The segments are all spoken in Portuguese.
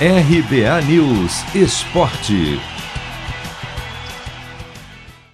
RBA News Esporte.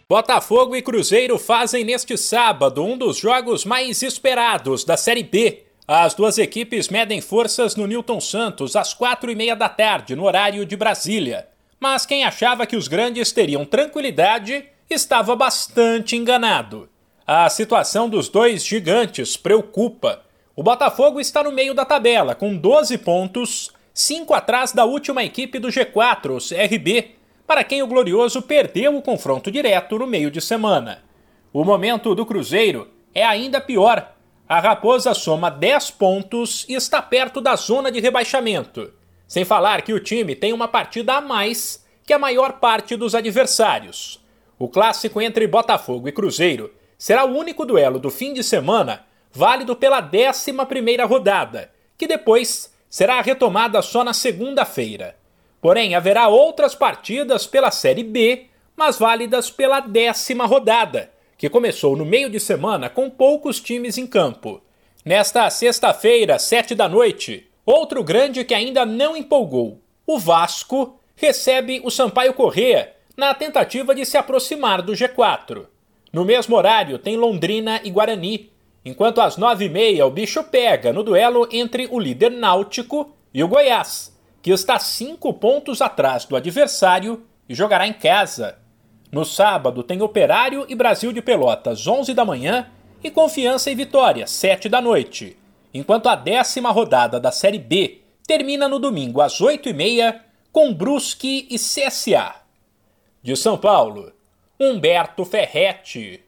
Botafogo e Cruzeiro fazem neste sábado um dos jogos mais esperados da Série B. As duas equipes medem forças no Newton Santos às quatro e meia da tarde, no horário de Brasília. Mas quem achava que os grandes teriam tranquilidade estava bastante enganado. A situação dos dois gigantes preocupa. O Botafogo está no meio da tabela, com 12 pontos, 5 atrás da última equipe do G4, o CRB, para quem o Glorioso perdeu o confronto direto no meio de semana. O momento do Cruzeiro é ainda pior. A Raposa soma 10 pontos e está perto da zona de rebaixamento. Sem falar que o time tem uma partida a mais que a maior parte dos adversários. O clássico entre Botafogo e Cruzeiro será o único duelo do fim de semana válido pela 11 rodada, que depois será retomada só na segunda-feira. Porém, haverá outras partidas pela Série B, mas válidas pela décima rodada, que começou no meio de semana com poucos times em campo. Nesta sexta-feira, sete da noite, outro grande que ainda não empolgou, o Vasco, recebe o Sampaio Corrêa na tentativa de se aproximar do G4. No mesmo horário tem Londrina e Guarani, enquanto às nove e meia o bicho pega no duelo entre o líder náutico e o Goiás, que está cinco pontos atrás do adversário e jogará em casa. No sábado tem Operário e Brasil de Pelotas, 11 da manhã, e Confiança e Vitória, 7 da noite, enquanto a décima rodada da Série B termina no domingo às 8 e meia com Brusque e CSA. De São Paulo, Humberto Ferretti.